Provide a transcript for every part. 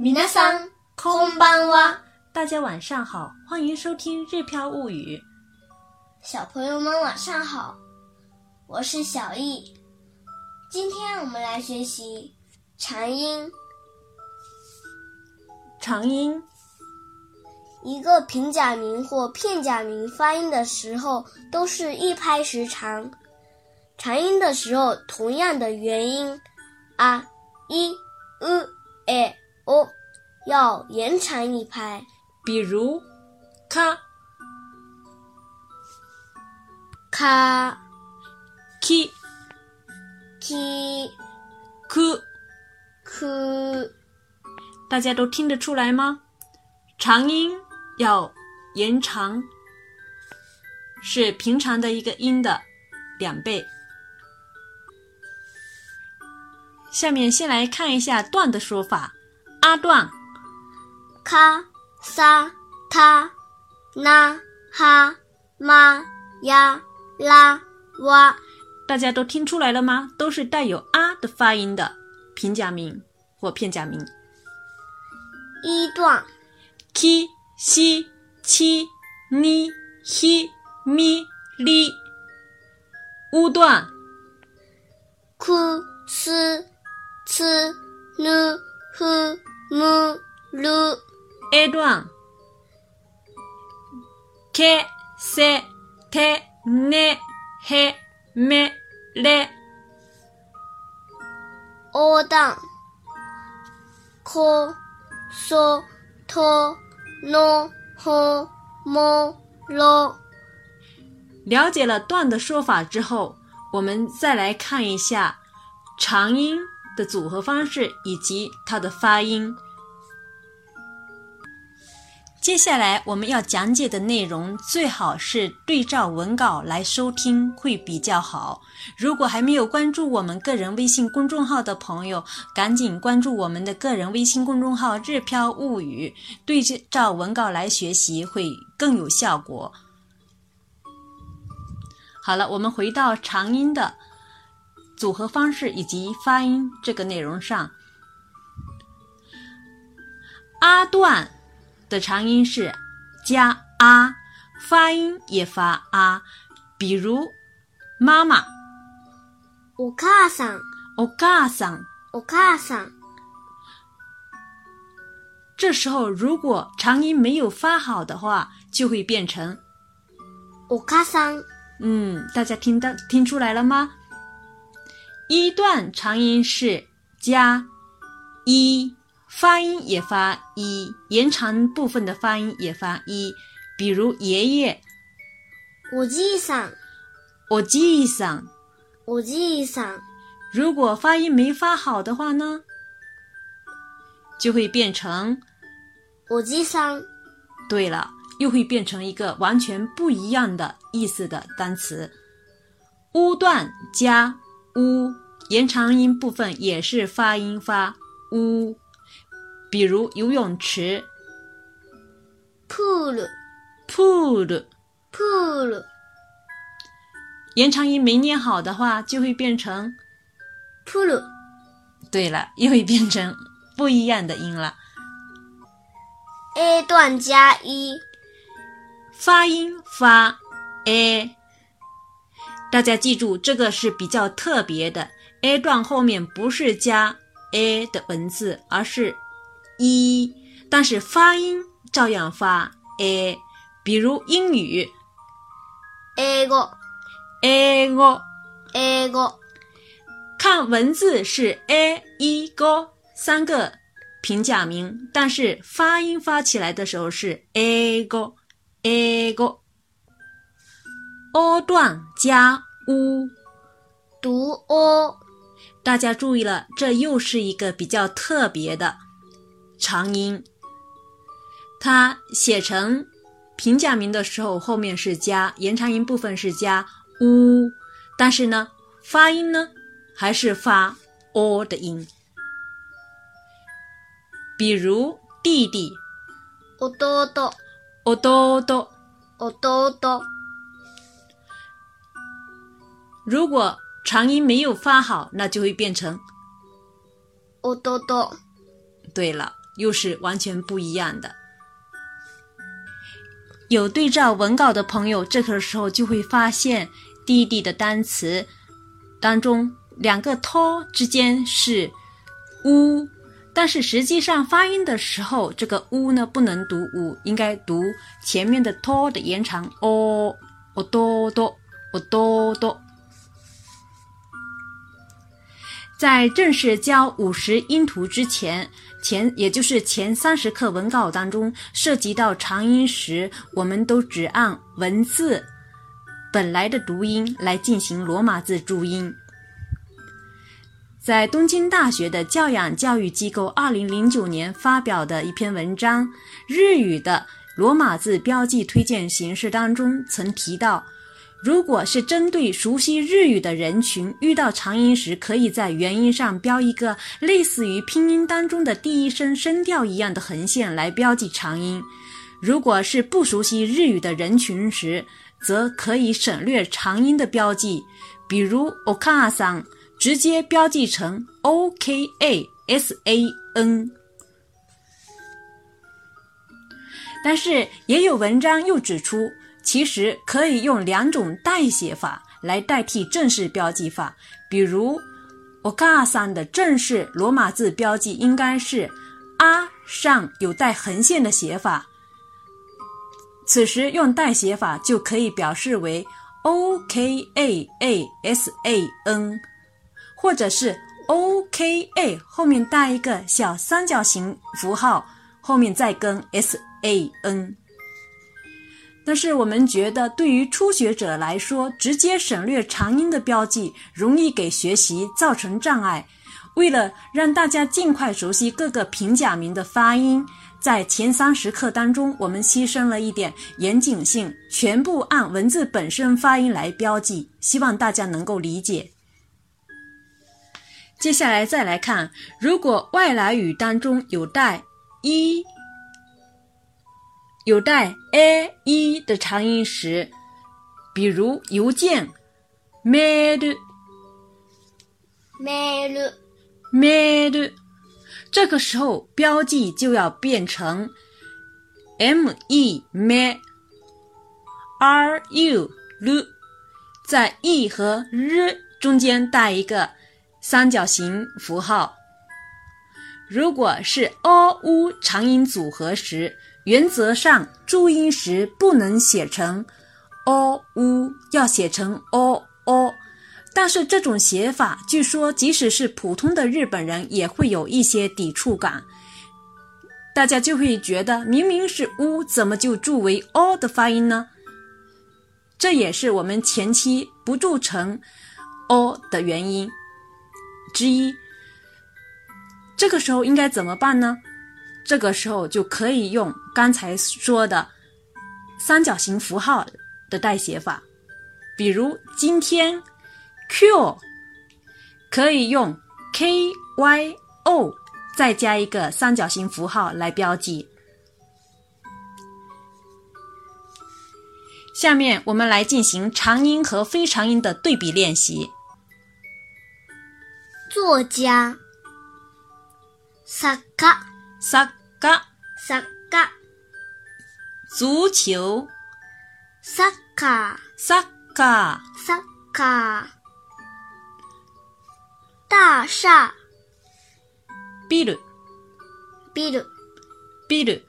皆さん、こんばんは。大家晚上好，欢迎收听《日飘物语》。小朋友们晚上好，我是小易。今天我们来学习长音。长音，一个平假名或片假名发音的时候都是一拍时长，长音的时候同样的元音啊、一、u、e、 O 要延长一拍。比如咔、咔、ki、ki、ku，ku。大家都听得出来吗？长音要延长，是平常的一个音的两倍。下面先来看一下段的说法。阿段，卡、萨、他、那、哈、玛、呀、啦、哇。大家都听出来了吗？都是带有啊的发音的平假名或片假名。一段 ki、si、chi、ni、hi、mi、li。乌段 ku、s、c、nu、hu、mu、lu。a 段 ke、se、te、ne、he、me、le。o 段 ko、so、to、no、ho、mo、lo。了解了段的说法之后，我们再来看一下长音的组合方式以及它的发音。接下来我们要讲解的内容最好是对照文稿来收听会比较好。如果还没有关注我们个人微信公众号的朋友，赶紧关注我们的个人微信公众号“日飘物语”，对照文稿来学习会更有效果。好了，我们回到长音的组合方式以及发音这个内容上。啊段的长音是加啊，发音也发啊，比如妈妈、お母さん、お母さん。お母さん。这时候如果长音没有发好的话，就会变成お母さん、嗯，大家听到听出来了吗？ 一段长音是加一，发音也发一，延长部分的发音也发一。比如爷爷、おじいさん、我じいさん，おじいさん。如果发音没发好的话呢，就会变成おじさん、对了，又会变成一个完全不一样的意思的单词。乌段加 乌，延长音部分也是发音发乌。比如游泳池プール、 pool，プール。延长音没念好的话，就会变成プル、对了，又会变成不一样的音了。 A 段加一，发音发 a， 大家记住这个是比较特别的。a 段后面不是加 a 的文字，而是一，但是发音照样发 a。比如英语英語、英語，英語。看文字是 a 一个三个平假名，但是发音发起来的时候是 a 个 a 个。O 段加 u，读 o，大家注意了，这又是一个比较特别的长音。它写成平假名的时候，后面是加延长音部分是加 u，但是呢，发音呢还是发 o 的音。比如弟弟、弟、弟弟，弟。如果长音没有发好，那就会变成哦哆哆、对了，又是完全不一样的。有对照文稿的朋友，这个时候就会发现弟弟的单词当中两个 “to” 之间是 “u”，但是实际上发音的时候，这个 “u” 呢不能读 “u”，应该读前面的 “to” 的延长 “o”。o 多多，o 多多。在正式教五十音图之前，前也就是前三十课文稿当中涉及到长音时，我们都只按文字本来的读音来进行罗马字注音。在东京大学的教养教育机构二零零九年发表的一篇文章《日语的罗马字标记推荐形式》当中曾提到。如果是针对熟悉日语的人群，遇到长音时，可以在元音上标一个类似于拼音当中的第一声声调一样的横线来标记长音。如果是不熟悉日语的人群时，则可以省略长音的标记，比如 okasan 直接标记成 o k a s a n。但是也有文章又指出。其实可以用两种代写法来代替正式标记法，比如 okaan 的正式罗马字标记应该是 “a” 上有带横线的写法，此时用代写法就可以表示为 “o-k-a-a-s-a-n”，或者是 “o-k-a” 后面带一个小三角形符号，后面再跟 “s-a-n”。但是我们觉得，对于初学者来说，直接省略长音的标记，容易给学习造成障碍。为了让大家尽快熟悉各个平假名的发音，在前三十课当中，我们牺牲了一点严谨性，全部按文字本身发音来标记，希望大家能够理解。接下来再来看，如果外来语当中有带一。有带 a e 的长音时，比如邮件 mail mail mail，这个时候标记就要变成 m e m r u l，在 e 和 r 中间带一个三角形符号。如果是 o u 长音组合时，原则上，注音时不能写成 o u，要写成 o o。但是这种写法，据说即使是普通的日本人也会有一些抵触感。大家就会觉得，明明是 u，怎么就注为 o 的发音呢？这也是我们前期不注成 o 的原因之一。这个时候应该怎么办呢？这个时候就可以用刚才说的三角形符号的代写法，比如今天 Q 可以用 K Y O 再加一个三角形符号来标记。下面我们来进行长音和非长音的对比练习。作家，萨卡。サッカサッカ足球サッカサッカサッカ大厦ビルビルビル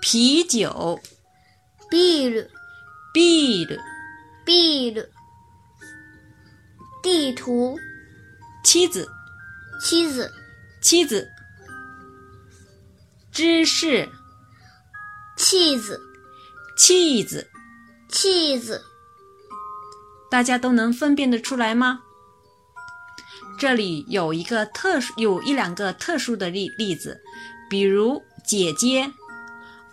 啤酒ビールビールビール地图妻子妻子 妻子，芝士，气子，气子，气子，大家都能分辨得出来吗？这里有一个特殊，有一两个特殊的例例子，比如姐姐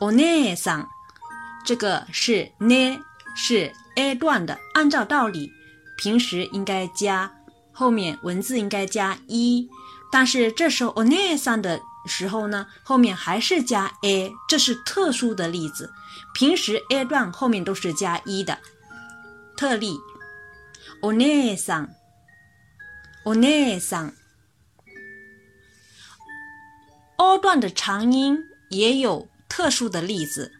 お姉さん，这个是呢是 a 段的，按照道理，平时应该加后面文字应该加一。 但是这时候 o n e s a n 的时候呢，后面还是加 a，这是特殊的例子。平时 a 段后面都是加一的。特例 o n e s a n o n e s a n o 段的长音也有特殊的例子，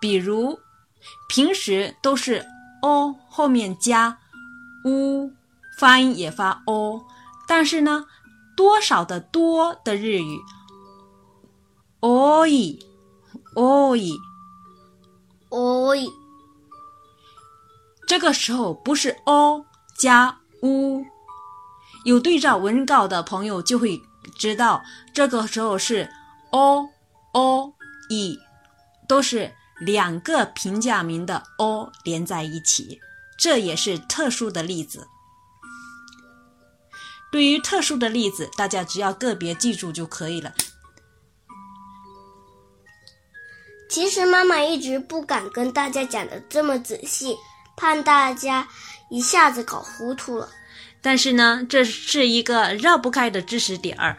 比如平时都是 o 后面加 u，发音也发 o，但是呢，多少的多的日语，oi oi oi，这个时候不是 o 加 u，有对照文稿的朋友就会。知道这个时候是 o o e，都是两个平假名的 o 连在一起，这也是特殊的例子。对于特殊的例子，大家只要个别记住就可以了。其实妈妈一直不敢跟大家讲的这么仔细，怕大家一下子搞糊涂了。但是呢，这是一个绕不开的知识点儿。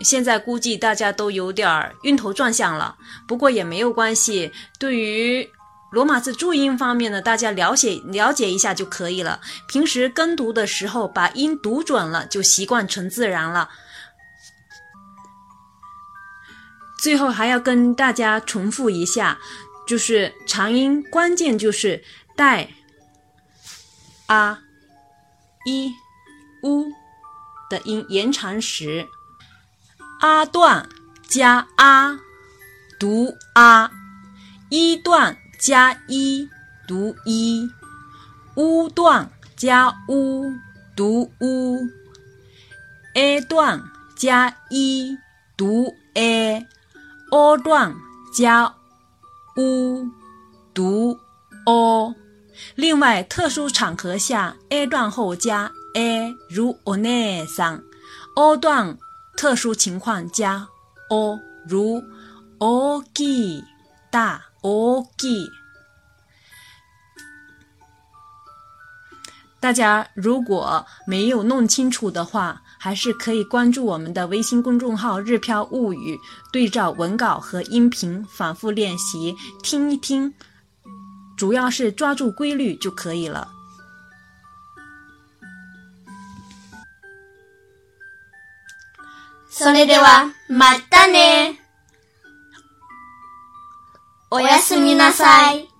现在估计大家都有点晕头转向了，不过也没有关系。对于罗马字注音方面呢，大家了解了解一下就可以了。平时跟读的时候，把音读准了，就习惯成自然了。最后还要跟大家重复一下，就是长音关键就是带啊一。u 的音延长时，啊段加啊读啊，一段加一读一，u 段加 u 读 u，a 段加一读 a，o 段加 u 读 o。另外，特殊场合下，a 段后加。a 如 o 内桑，o 段特殊情况加 o 如 o gi 大 o gi。大家如果没有弄清楚的话，还是可以关注我们的微信公众号“日飘物语”，对照文稿和音频反复练习，听一听，主要是抓住规律就可以了。それでは、またね。 おやすみなさい。